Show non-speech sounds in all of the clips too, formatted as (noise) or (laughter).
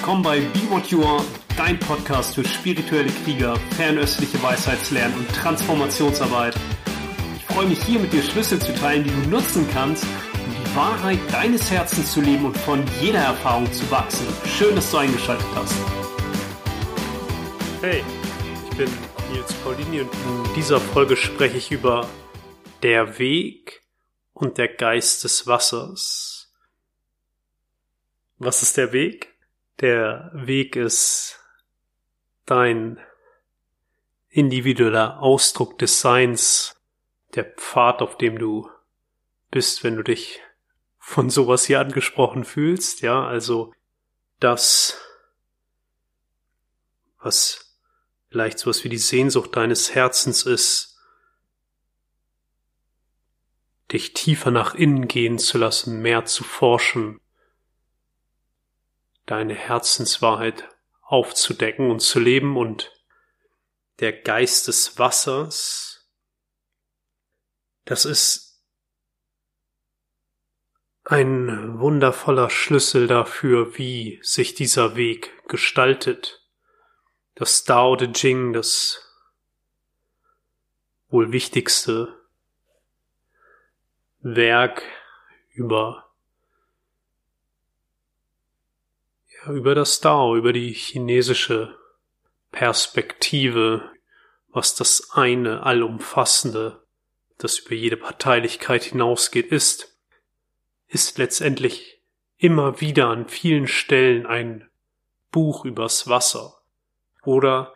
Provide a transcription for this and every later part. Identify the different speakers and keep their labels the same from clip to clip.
Speaker 1: Willkommen bei Be What You Are, dein Podcast für spirituelle Krieger, fernöstliche Weisheitslernen und Transformationsarbeit. Ich freue mich hier mit dir Schlüssel zu teilen, die du nutzen kannst, um die Wahrheit deines Herzens zu leben und von jeder Erfahrung zu wachsen. Schön, dass du eingeschaltet hast. Hey, ich bin Nils Paulini und in dieser Folge spreche ich über der Weg und der Geist des Wassers. Was ist der Weg? Der Weg ist dein individueller Ausdruck des Seins, der Pfad, auf dem du bist, wenn du dich von sowas hier angesprochen fühlst, ja, also das, was vielleicht sowas wie die Sehnsucht deines Herzens ist, dich tiefer nach innen gehen zu lassen, mehr zu forschen, deine Herzenswahrheit aufzudecken und zu leben und der Geist des Wassers, das ist ein wundervoller Schlüssel dafür, wie sich dieser Weg gestaltet. Das Tao Te Ching, das wohl wichtigste Werk über ja, über das Dao, über die chinesische Perspektive, was das eine allumfassende, das über jede Parteilichkeit hinausgeht, ist, ist letztendlich immer wieder an vielen Stellen ein Buch übers Wasser. Oder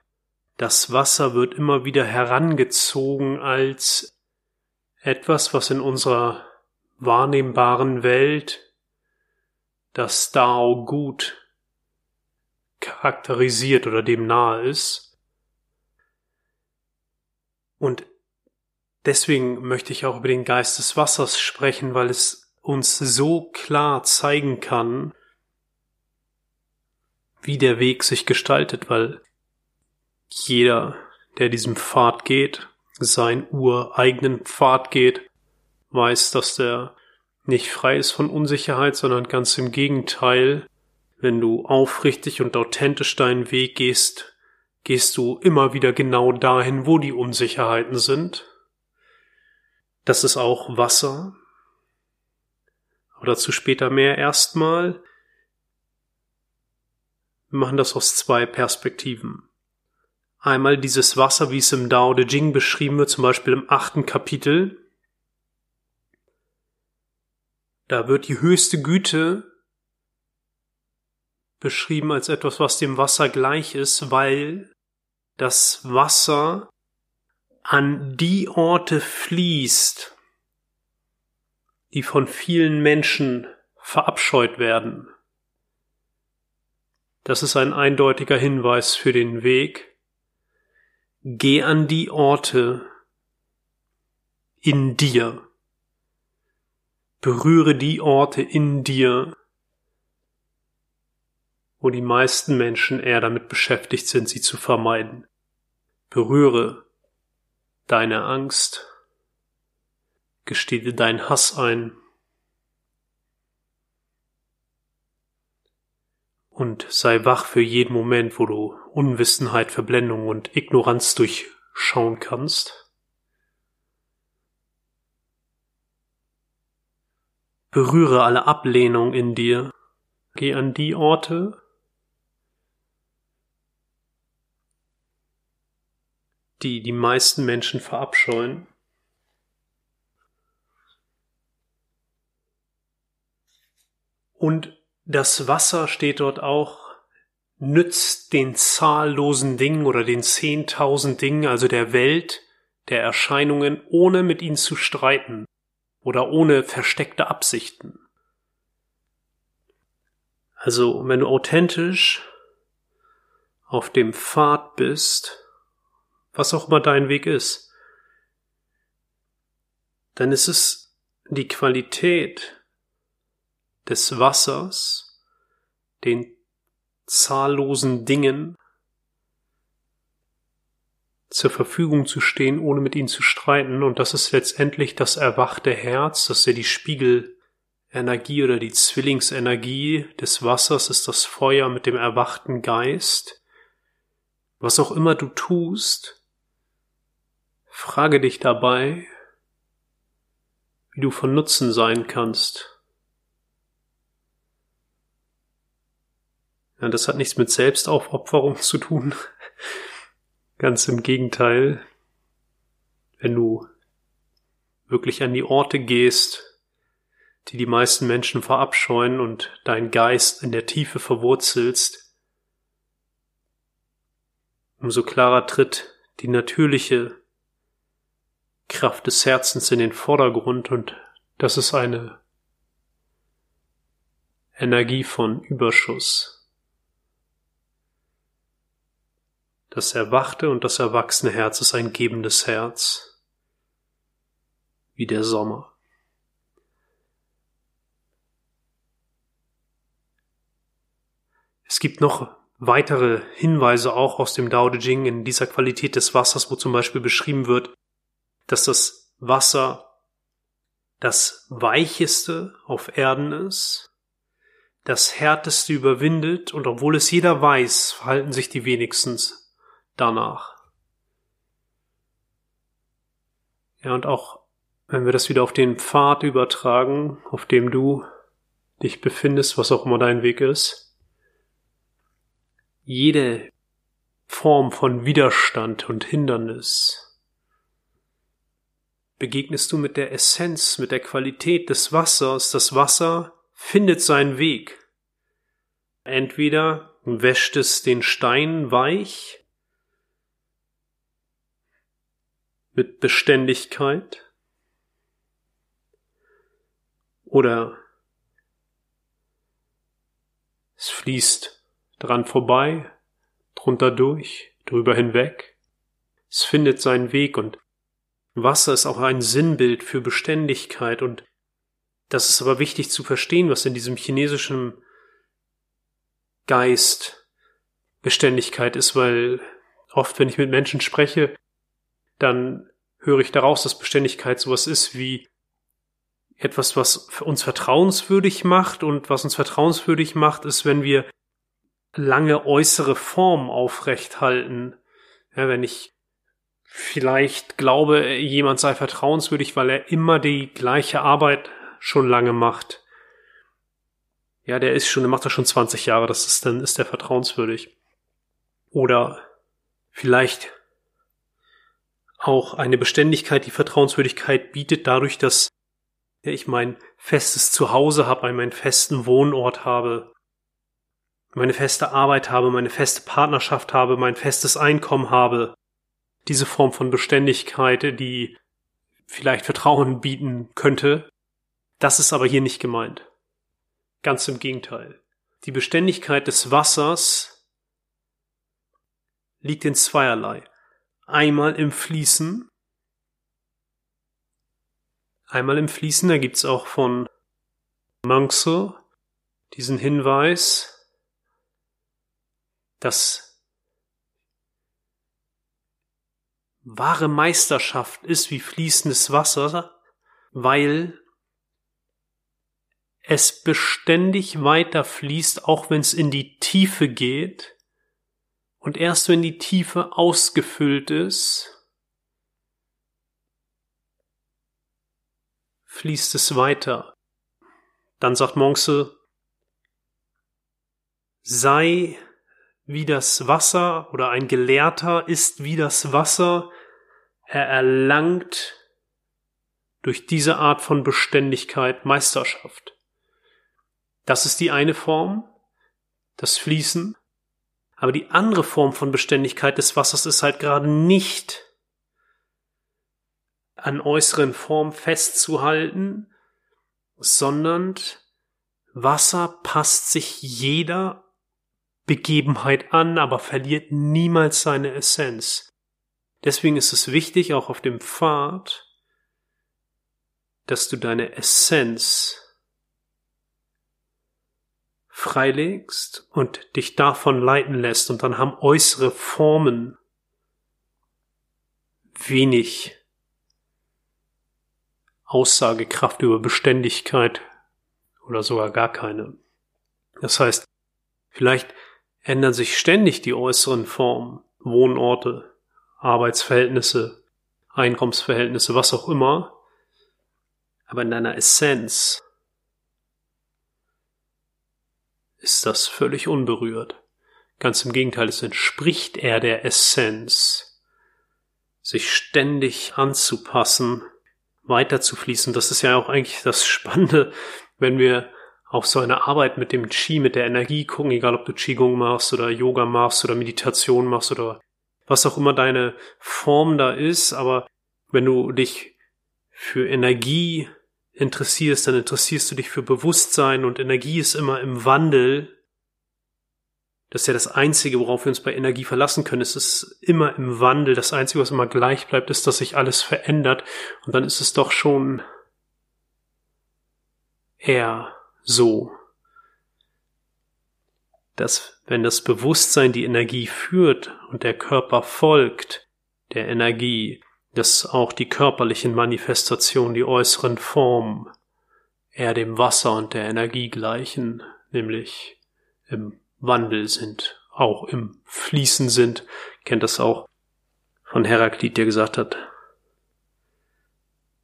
Speaker 1: das Wasser wird immer wieder herangezogen als etwas, was in unserer wahrnehmbaren Welt das Dao gut charakterisiert oder dem nahe ist. Und deswegen möchte ich auch über den Geist des Wassers sprechen, weil es uns so klar zeigen kann, wie der Weg sich gestaltet, weil jeder, der diesem Pfad geht, seinen ureigenen Pfad geht, weiß, dass der nicht frei ist von Unsicherheit, sondern ganz im Gegenteil wenn du aufrichtig und authentisch deinen Weg gehst, gehst du immer wieder genau dahin, wo die Unsicherheiten sind. Das ist auch Wasser. Aber dazu später mehr erstmal. Wir machen das aus zwei Perspektiven. Einmal dieses Wasser, wie es im Dao De Jing beschrieben wird, zum Beispiel im achten Kapitel. Da wird die höchste Güte beschrieben als etwas, was dem Wasser gleich ist, weil das Wasser an die Orte fließt, die von vielen Menschen verabscheut werden. Das ist ein eindeutiger Hinweis für den Weg. Geh an die Orte in dir. Berühre die Orte in dir, wo die meisten Menschen eher damit beschäftigt sind, sie zu vermeiden. Berühre deine Angst, gestehe dir deinen Hass ein und sei wach für jeden Moment, wo du Unwissenheit, Verblendung und Ignoranz durchschauen kannst. Berühre alle Ablehnung in dir. Geh an die Orte, die die meisten Menschen verabscheuen. Und das Wasser steht dort auch, nützt den zahllosen Dingen oder den zehntausend Dingen, also der Welt, der Erscheinungen, ohne mit ihnen zu streiten oder ohne versteckte Absichten. Also, wenn du authentisch auf dem Pfad bist, was auch immer dein Weg ist, dann ist es die Qualität des Wassers, den zahllosen Dingen zur Verfügung zu stehen, ohne mit ihnen zu streiten. Und das ist letztendlich das erwachte Herz, das ist ja die Spiegelerscheinung Energie oder die Zwillingsenergie des Wassers ist das Feuer mit dem erwachten Geist. Was auch immer du tust, frage dich dabei, wie du von Nutzen sein kannst. Ja, das hat nichts mit Selbstaufopferung zu tun. (laughs) Ganz im Gegenteil. Wenn du wirklich an die Orte gehst, die die meisten Menschen verabscheuen und dein Geist in der Tiefe verwurzelst, umso klarer tritt die natürliche Kraft des Herzens in den Vordergrund und das ist eine Energie von Überschuss. Das erwachte und das erwachsene Herz ist ein gebendes Herz, wie der Sommer. Es gibt noch weitere Hinweise auch aus dem Dao De Jing in dieser Qualität des Wassers, wo zum Beispiel beschrieben wird, dass das Wasser das weicheste auf Erden ist, das härteste überwindet und obwohl es jeder weiß, verhalten sich die wenigstens danach. Ja, und auch wenn wir das wieder auf den Pfad übertragen, auf dem du dich befindest, was auch immer dein Weg ist, jede Form von Widerstand und Hindernis begegnest du mit der Essenz, mit der Qualität des Wassers. Das Wasser findet seinen Weg. Entweder wäscht es den Stein weich mit Beständigkeit oder es fließt dran vorbei, drunter durch, drüber hinweg. Es findet seinen Weg und Wasser ist auch ein Sinnbild für Beständigkeit und das ist aber wichtig zu verstehen, was in diesem chinesischen Geist Beständigkeit ist, weil oft, wenn ich mit Menschen spreche, dann höre ich daraus, dass Beständigkeit sowas ist wie etwas, was uns vertrauenswürdig macht und was uns vertrauenswürdig macht, ist, wenn wir lange äußere Formen aufrecht halten. Ja, wenn ich vielleicht glaube, jemand sei vertrauenswürdig, weil er immer die gleiche Arbeit schon lange macht. Ja, der ist schon, der macht das schon 20 Jahre, das ist, dann ist der vertrauenswürdig. Oder vielleicht auch eine Beständigkeit, die Vertrauenswürdigkeit bietet dadurch, dass ich mein festes Zuhause habe, meinen festen Wohnort habe, meine feste Arbeit habe, meine feste Partnerschaft habe, mein festes Einkommen habe, diese Form von Beständigkeit, die vielleicht Vertrauen bieten könnte. Das ist aber hier nicht gemeint. Ganz im Gegenteil. Die Beständigkeit des Wassers liegt in zweierlei. Einmal im Fließen. Einmal im Fließen, da gibt's auch von Mangso diesen Hinweis, dass wahre Meisterschaft ist wie fließendes Wasser, weil es beständig weiter fließt, auch wenn es in die Tiefe geht. Und erst wenn die Tiefe ausgefüllt ist, fließt es weiter. Dann sagt Monxe, sei wie das Wasser oder ein Gelehrter ist wie das Wasser. Er erlangt durch diese Art von Beständigkeit Meisterschaft. Das ist die eine Form, das Fließen. Aber die andere Form von Beständigkeit des Wassers ist halt gerade nicht an äußeren Form festzuhalten, sondern Wasser passt sich jeder Begebenheit an, aber verliert niemals seine Essenz. Deswegen ist es wichtig, auch auf dem Pfad, dass du deine Essenz freilegst und dich davon leiten lässt und dann haben äußere Formen wenig Aussagekraft über Beständigkeit oder sogar gar keine. Das heißt, vielleicht ändern sich ständig die äußeren Formen, Wohnorte, Arbeitsverhältnisse, Einkommensverhältnisse, was auch immer, aber in deiner Essenz ist das völlig unberührt. Ganz im Gegenteil, es entspricht eher der Essenz, sich ständig anzupassen, weiterzufließen. Das ist ja auch eigentlich das Spannende, wenn wir auf so eine Arbeit mit dem Qi, mit der Energie gucken, egal ob du Qigong machst oder Yoga machst oder Meditation machst oder was auch immer deine Form da ist, aber wenn du dich für Energie interessierst, dann interessierst du dich für Bewusstsein und Energie ist immer im Wandel. Das ist ja das Einzige, worauf wir uns bei Energie verlassen können. Es ist immer im Wandel. Das Einzige, was immer gleich bleibt, ist, dass sich alles verändert. Und dann ist es doch schon eher so, dass wenn das Bewusstsein die Energie führt und der Körper folgt der Energie, dass auch die körperlichen Manifestationen, die äußeren Formen, eher dem Wasser und der Energie gleichen, nämlich im Wandel sind, auch im Fließen sind. Kennt das auch von Heraklit, der gesagt hat,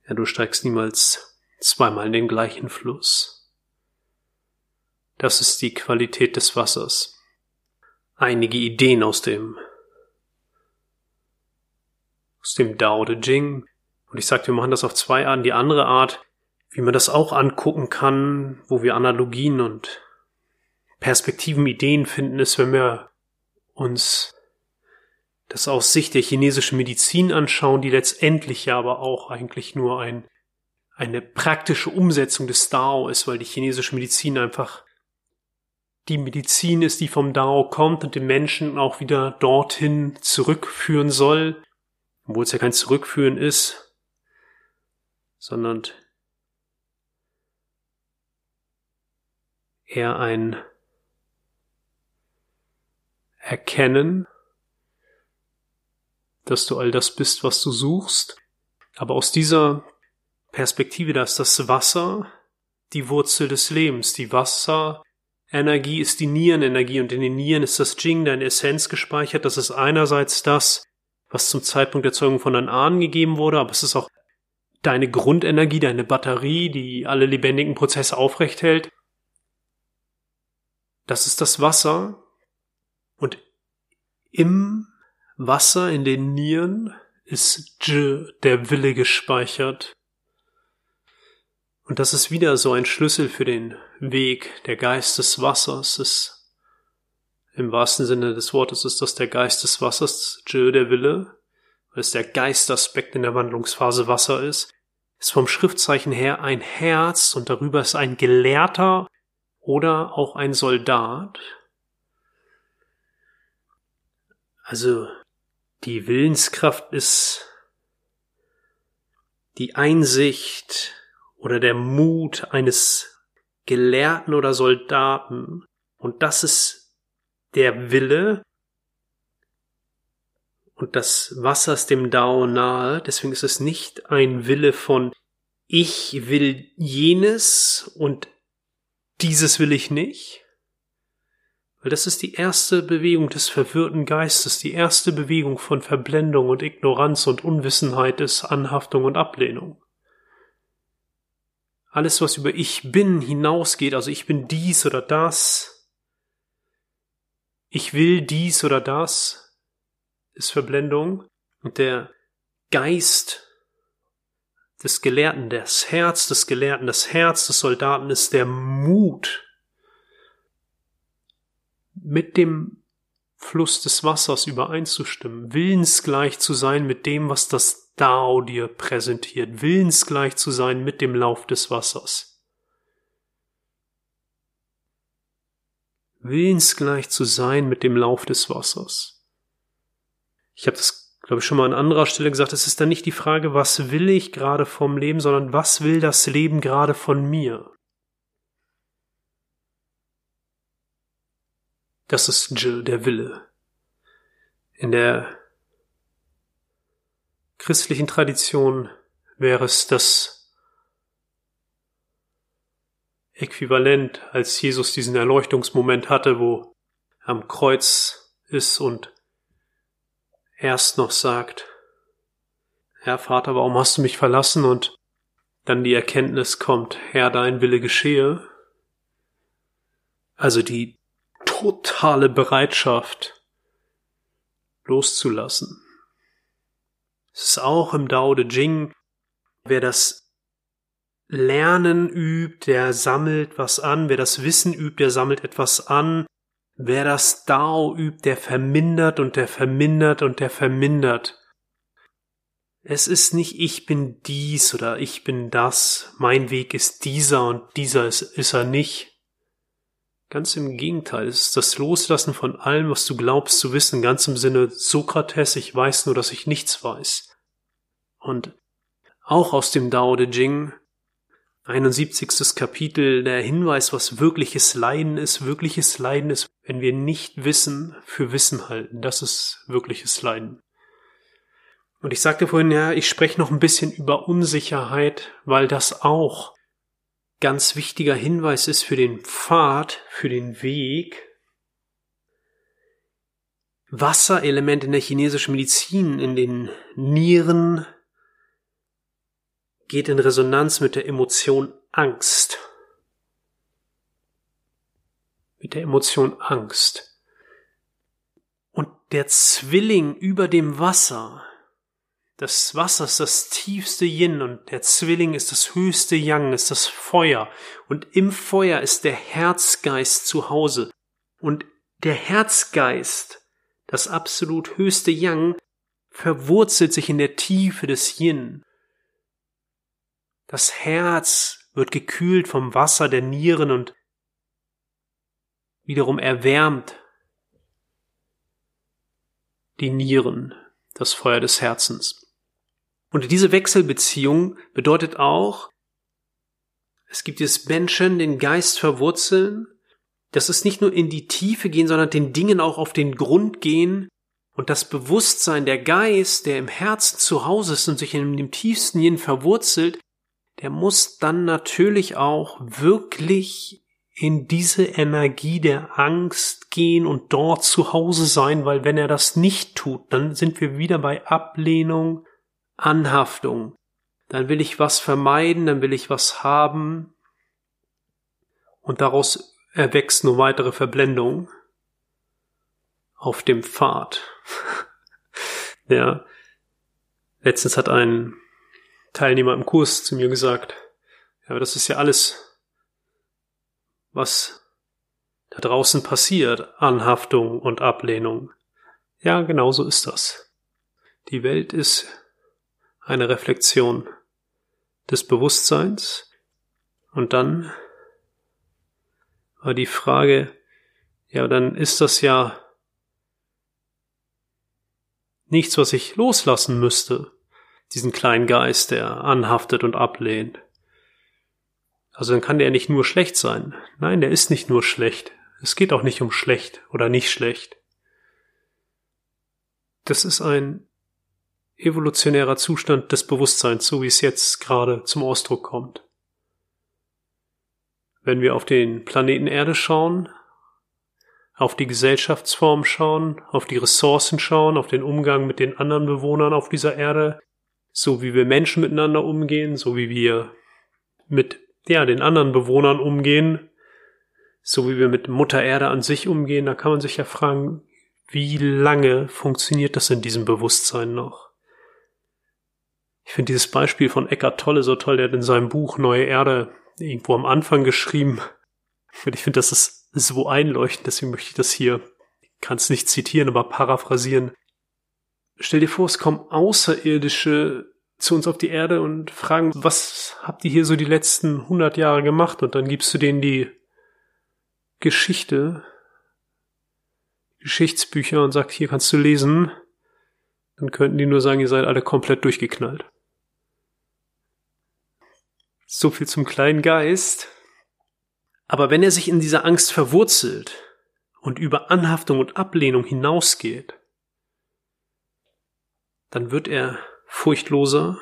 Speaker 1: ja, du steigst niemals zweimal in den gleichen Fluss. Das ist die Qualität des Wassers. Einige Ideen aus dem aus dem Dao De Jing. Und ich sagte, wir machen das auf zwei Arten. Die andere Art, wie man das auch angucken kann, wo wir Analogien und Perspektiven, Ideen finden, ist, wenn wir uns das aus Sicht der chinesischen Medizin anschauen, die letztendlich ja aber auch eigentlich nur ein, eine praktische Umsetzung des Dao ist, weil die chinesische Medizin einfach die Medizin ist, die vom Dao kommt und den Menschen auch wieder dorthin zurückführen soll, obwohl es ja kein Zurückführen ist, sondern eher ein Erkennen, dass du all das bist, was du suchst. Aber aus dieser Perspektive, da ist das Wasser die Wurzel des Lebens. Die Wasserenergie ist die Nierenenergie und in den Nieren ist das Jing, deine Essenz gespeichert. Das ist einerseits das, was zum Zeitpunkt der Zeugung von deinen Ahnen gegeben wurde, aber es ist auch deine Grundenergie, deine Batterie, die alle lebendigen Prozesse aufrecht hält. Das ist das Wasser. Und im Wasser, in den Nieren, ist J, der Wille gespeichert. Und das ist wieder so ein Schlüssel für den Weg. Der Geist des Wassers ist im wahrsten Sinne des Wortes ist das der Geist des Wassers, Jö, der Wille, weil es der Geistaspekt in der Wandlungsphase Wasser ist, ist vom Schriftzeichen her ein Herz und darüber ist ein Gelehrter oder auch ein Soldat. Also die Willenskraft ist die Einsicht oder der Mut eines Gelehrten oder Soldaten. Und das ist der Wille und das Wasser ist dem Dao nahe, deswegen ist es nicht ein Wille von ich will jenes und dieses will ich nicht, weil das ist die erste Bewegung des verwirrten Geistes, die erste Bewegung von Verblendung und Ignoranz und Unwissenheit ist Anhaftung und Ablehnung. Alles, was über ich bin hinausgeht, also ich bin dies oder das, ich will dies oder das, ist Verblendung. Und der Geist des Gelehrten, das Herz des Gelehrten, das Herz des Soldaten ist der Mut, mit dem Fluss des Wassers übereinzustimmen, willensgleich zu sein mit dem, was das Dao dir präsentiert, willensgleich zu sein mit dem Lauf des Wassers. willensgleich zu sein mit dem Lauf des Wassers. Ich habe das, glaube ich, schon mal an anderer Stelle gesagt, es ist dann nicht die Frage, was will ich gerade vom Leben, sondern was will das Leben gerade von mir? Das ist Jill, der Wille. In der christlichen Tradition wäre es das äquivalent, als Jesus diesen Erleuchtungsmoment hatte, wo er am Kreuz ist und erst noch sagt, Herr Vater, warum hast du mich verlassen? Und dann die Erkenntnis kommt, Herr, dein Wille geschehe. Also die totale Bereitschaft loszulassen. Es ist auch im Dao De Jing, wer das Lernen übt, der sammelt was an, wer das Wissen übt, der sammelt etwas an, wer das Dao übt, der vermindert und der vermindert und der vermindert. Es ist nicht ich bin dies oder ich bin das, mein Weg ist dieser und dieser ist, ist er nicht. Ganz im Gegenteil, es ist das Loslassen von allem, was du glaubst zu wissen, ganz im Sinne Sokrates, ich weiß nur, dass ich nichts weiß. Und auch aus dem Dao De Jing 71. Kapitel der Hinweis, was wirkliches Leiden ist. Wirkliches Leiden ist, wenn wir nicht Wissen für Wissen halten. Das ist wirkliches Leiden. Und ich sagte vorhin, ja, ich spreche noch ein bisschen über Unsicherheit, weil das auch ganz wichtiger Hinweis ist für den Pfad, für den Weg. Wasserelement in der chinesischen Medizin, in den Nieren, geht in Resonanz mit der Emotion Angst. Mit der Emotion Angst. Und der Zwilling über dem Wasser, das Wasser ist das tiefste Yin und der Zwilling ist das höchste Yang, ist das Feuer. Und im Feuer ist der Herzgeist zu Hause. Und der Herzgeist, das absolut höchste Yang, verwurzelt sich in der Tiefe des Yin. Das Herz wird gekühlt vom Wasser der Nieren und wiederum erwärmt die Nieren, das Feuer des Herzens. Und diese Wechselbeziehung bedeutet auch, es gibt jetzt Menschen, den Geist verwurzeln, das ist nicht nur in die Tiefe gehen, sondern den Dingen auch auf den Grund gehen und das Bewusstsein, der Geist, der im Herzen zu Hause ist und sich in dem tiefsten Yin verwurzelt, der muss dann natürlich auch wirklich in diese Energie der Angst gehen und dort zu Hause sein, weil wenn er das nicht tut, dann sind wir wieder bei Ablehnung, Anhaftung. Dann will ich was vermeiden, dann will ich was haben und daraus erwächst nur weitere Verblendung auf dem Pfad. (laughs) ja. Letztens hat ein Teilnehmer im Kurs zu mir gesagt, ja, aber das ist ja alles, was da draußen passiert, Anhaftung und Ablehnung. Ja, genau so ist das. Die Welt ist eine Reflexion des Bewusstseins und dann war die Frage, ja, dann ist das ja nichts, was ich loslassen müsste diesen kleinen Geist, der anhaftet und ablehnt. Also dann kann der nicht nur schlecht sein. Nein, der ist nicht nur schlecht. Es geht auch nicht um schlecht oder nicht schlecht. Das ist ein evolutionärer Zustand des Bewusstseins, so wie es jetzt gerade zum Ausdruck kommt. Wenn wir auf den Planeten Erde schauen, auf die Gesellschaftsform schauen, auf die Ressourcen schauen, auf den Umgang mit den anderen Bewohnern auf dieser Erde, so wie wir Menschen miteinander umgehen, so wie wir mit ja, den anderen Bewohnern umgehen, so wie wir mit Mutter Erde an sich umgehen, da kann man sich ja fragen, wie lange funktioniert das in diesem Bewusstsein noch? Ich finde dieses Beispiel von Eckart Tolle so toll, der hat in seinem Buch Neue Erde irgendwo am Anfang geschrieben. Und ich finde, das ist so einleuchtend, deswegen möchte ich das hier, kann es nicht zitieren, aber paraphrasieren. Stell dir vor, es kommen Außerirdische zu uns auf die Erde und fragen, was habt ihr hier so die letzten hundert Jahre gemacht? Und dann gibst du denen die Geschichte, Geschichtsbücher und sagst, hier kannst du lesen. Dann könnten die nur sagen, ihr seid alle komplett durchgeknallt. So viel zum kleinen Geist. Aber wenn er sich in dieser Angst verwurzelt und über Anhaftung und Ablehnung hinausgeht, dann wird er furchtloser,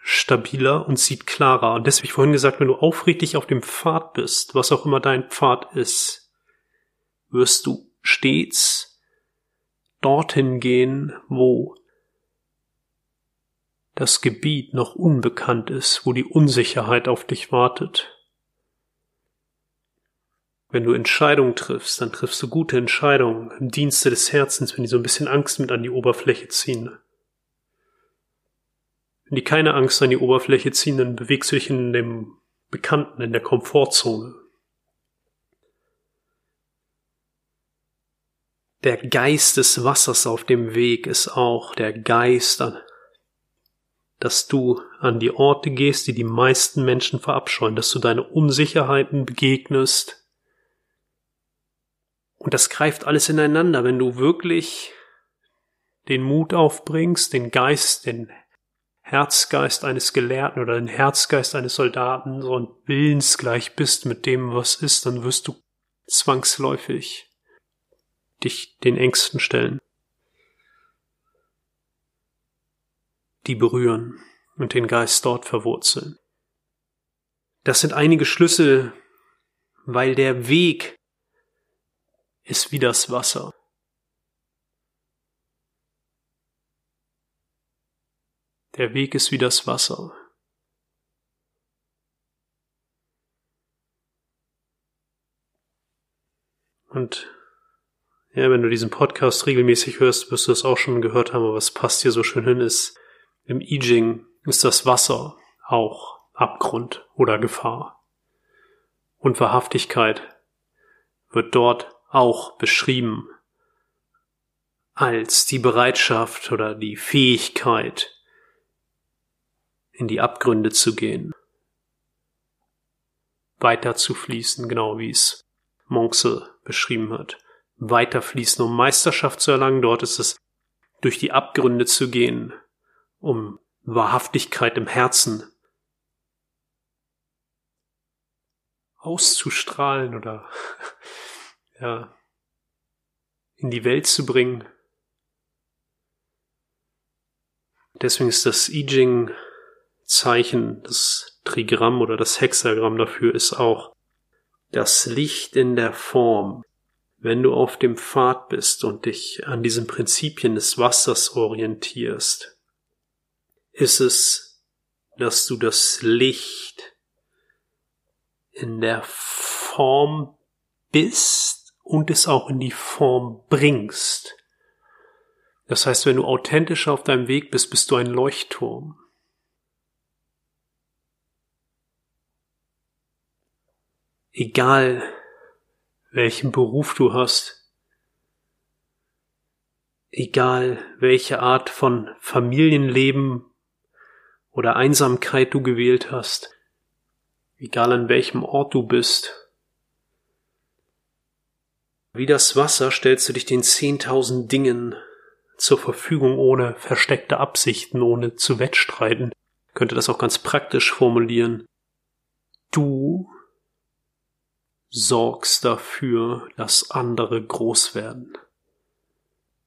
Speaker 1: stabiler und sieht klarer. Und deswegen vorhin gesagt, wenn du aufrichtig auf dem Pfad bist, was auch immer dein Pfad ist, wirst du stets dorthin gehen, wo das Gebiet noch unbekannt ist, wo die Unsicherheit auf dich wartet. Wenn du Entscheidungen triffst, dann triffst du gute Entscheidungen im Dienste des Herzens, wenn die so ein bisschen Angst mit an die Oberfläche ziehen. Wenn die keine Angst an die Oberfläche ziehen, dann bewegst du dich in dem Bekannten, in der Komfortzone. Der Geist des Wassers auf dem Weg ist auch der Geist, dass du an die Orte gehst, die die meisten Menschen verabscheuen, dass du deine Unsicherheiten begegnest, und das greift alles ineinander, wenn du wirklich den Mut aufbringst, den Geist, den Herzgeist eines Gelehrten oder den Herzgeist eines Soldaten so und willensgleich bist mit dem, was ist, dann wirst du zwangsläufig dich den Ängsten stellen, die berühren und den Geist dort verwurzeln. Das sind einige Schlüssel, weil der Weg ist wie das Wasser. Der Weg ist wie das Wasser. Und ja, wenn du diesen Podcast regelmäßig hörst, wirst du es auch schon gehört haben, aber was passt hier so schön hin ist, im I Ching ist das Wasser auch Abgrund oder Gefahr. Und Wahrhaftigkeit wird dort auch beschrieben als die Bereitschaft oder die Fähigkeit, in die Abgründe zu gehen, weiter zu fließen, genau wie es Monxe beschrieben hat. Weiter fließen, um Meisterschaft zu erlangen. Dort ist es, durch die Abgründe zu gehen, um Wahrhaftigkeit im Herzen auszustrahlen oder (laughs) ja, in die Welt zu bringen. Deswegen ist das I Ching Zeichen, das Trigramm oder das Hexagramm dafür ist auch das Licht in der Form. Wenn du auf dem Pfad bist und dich an diesen Prinzipien des Wassers orientierst, ist es, dass du das Licht in der Form bist, und es auch in die Form bringst. Das heißt, wenn du authentisch auf deinem Weg bist, bist du ein Leuchtturm. Egal welchen Beruf du hast, egal welche Art von Familienleben oder Einsamkeit du gewählt hast, egal an welchem Ort du bist, wie das Wasser stellst du dich den zehntausend Dingen zur Verfügung ohne versteckte Absichten, ohne zu wettstreiten. könnte das auch ganz praktisch formulieren. Du sorgst dafür, dass andere groß werden.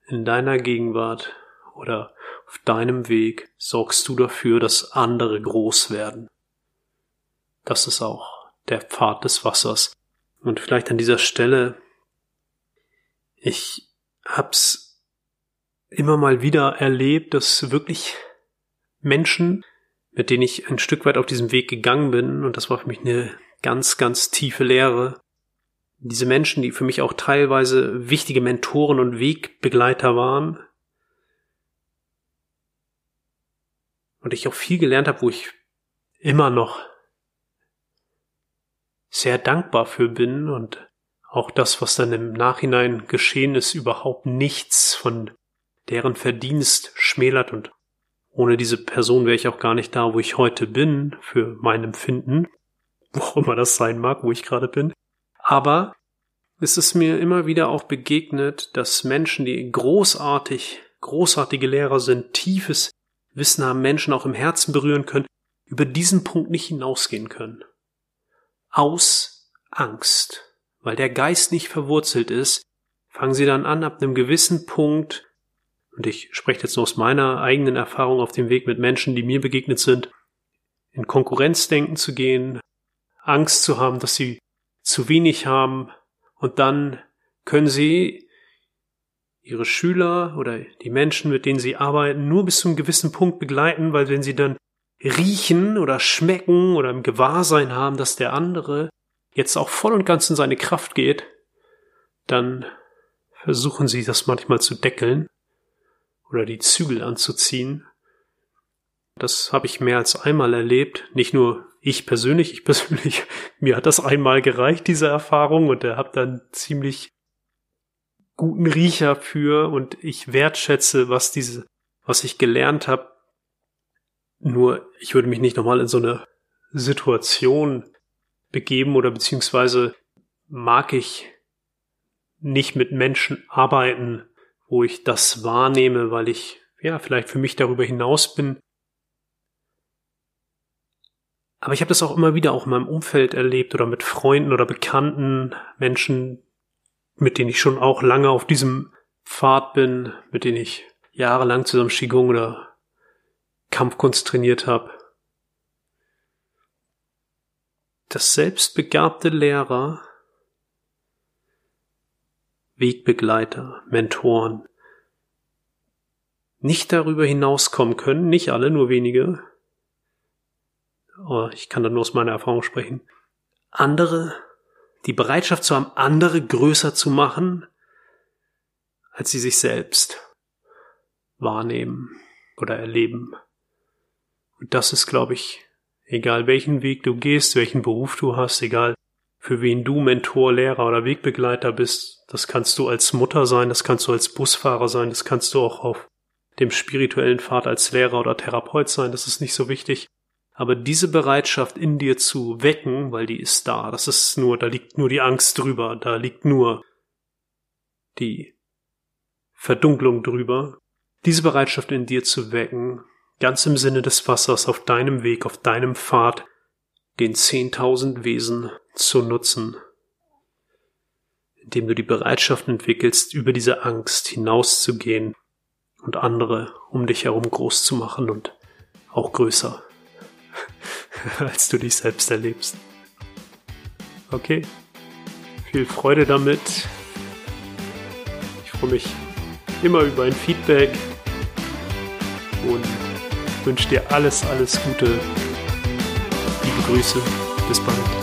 Speaker 1: In deiner Gegenwart oder auf deinem Weg sorgst du dafür, dass andere groß werden. Das ist auch der Pfad des Wassers. Und vielleicht an dieser Stelle ich hab's immer mal wieder erlebt, dass wirklich Menschen, mit denen ich ein Stück weit auf diesem Weg gegangen bin, und das war für mich eine ganz, ganz tiefe Lehre, diese Menschen, die für mich auch teilweise wichtige Mentoren und Wegbegleiter waren, und ich auch viel gelernt habe, wo ich immer noch sehr dankbar für bin und auch das, was dann im Nachhinein geschehen ist, überhaupt nichts von deren Verdienst schmälert und ohne diese Person wäre ich auch gar nicht da, wo ich heute bin, für mein Empfinden, wo auch immer das sein mag, wo ich gerade bin. Aber es ist mir immer wieder auch begegnet, dass Menschen, die großartig, großartige Lehrer sind, tiefes Wissen haben, Menschen auch im Herzen berühren können, über diesen Punkt nicht hinausgehen können. Aus Angst weil der Geist nicht verwurzelt ist, fangen sie dann an, ab einem gewissen Punkt, und ich spreche jetzt nur aus meiner eigenen Erfahrung auf dem Weg mit Menschen, die mir begegnet sind, in Konkurrenzdenken zu gehen, Angst zu haben, dass sie zu wenig haben und dann können sie ihre Schüler oder die Menschen, mit denen sie arbeiten, nur bis zu einem gewissen Punkt begleiten, weil wenn sie dann riechen oder schmecken oder im Gewahrsein haben, dass der andere jetzt auch voll und ganz in seine Kraft geht, dann versuchen sie das manchmal zu deckeln oder die Zügel anzuziehen. Das habe ich mehr als einmal erlebt. Nicht nur ich persönlich, ich (laughs) persönlich, mir hat das einmal gereicht, diese Erfahrung, und er hat dann ziemlich guten Riecher für und ich wertschätze, was diese, was ich gelernt habe. Nur ich würde mich nicht nochmal in so eine Situation begeben oder beziehungsweise mag ich nicht mit Menschen arbeiten, wo ich das wahrnehme, weil ich ja vielleicht für mich darüber hinaus bin. Aber ich habe das auch immer wieder auch in meinem Umfeld erlebt oder mit Freunden oder Bekannten, Menschen, mit denen ich schon auch lange auf diesem Pfad bin, mit denen ich jahrelang zusammen Qigong oder Kampfkunst trainiert habe. Dass selbstbegabte Lehrer, Wegbegleiter, Mentoren nicht darüber hinauskommen können, nicht alle, nur wenige, aber ich kann da nur aus meiner Erfahrung sprechen, andere die Bereitschaft zu haben, andere größer zu machen, als sie sich selbst wahrnehmen oder erleben. Und das ist, glaube ich, egal welchen Weg du gehst, welchen Beruf du hast, egal für wen du Mentor, Lehrer oder Wegbegleiter bist, das kannst du als Mutter sein, das kannst du als Busfahrer sein, das kannst du auch auf dem spirituellen Pfad als Lehrer oder Therapeut sein, das ist nicht so wichtig. Aber diese Bereitschaft in dir zu wecken, weil die ist da, das ist nur, da liegt nur die Angst drüber, da liegt nur die Verdunklung drüber. Diese Bereitschaft in dir zu wecken, ganz im Sinne des Wassers auf deinem Weg, auf deinem Pfad, den zehntausend Wesen zu nutzen, indem du die Bereitschaft entwickelst, über diese Angst hinauszugehen und andere um dich herum groß zu machen und auch größer. (laughs) als du dich selbst erlebst. Okay, viel Freude damit. Ich freue mich immer über ein Feedback und wünsche dir alles, alles Gute. Liebe Grüße, bis bald.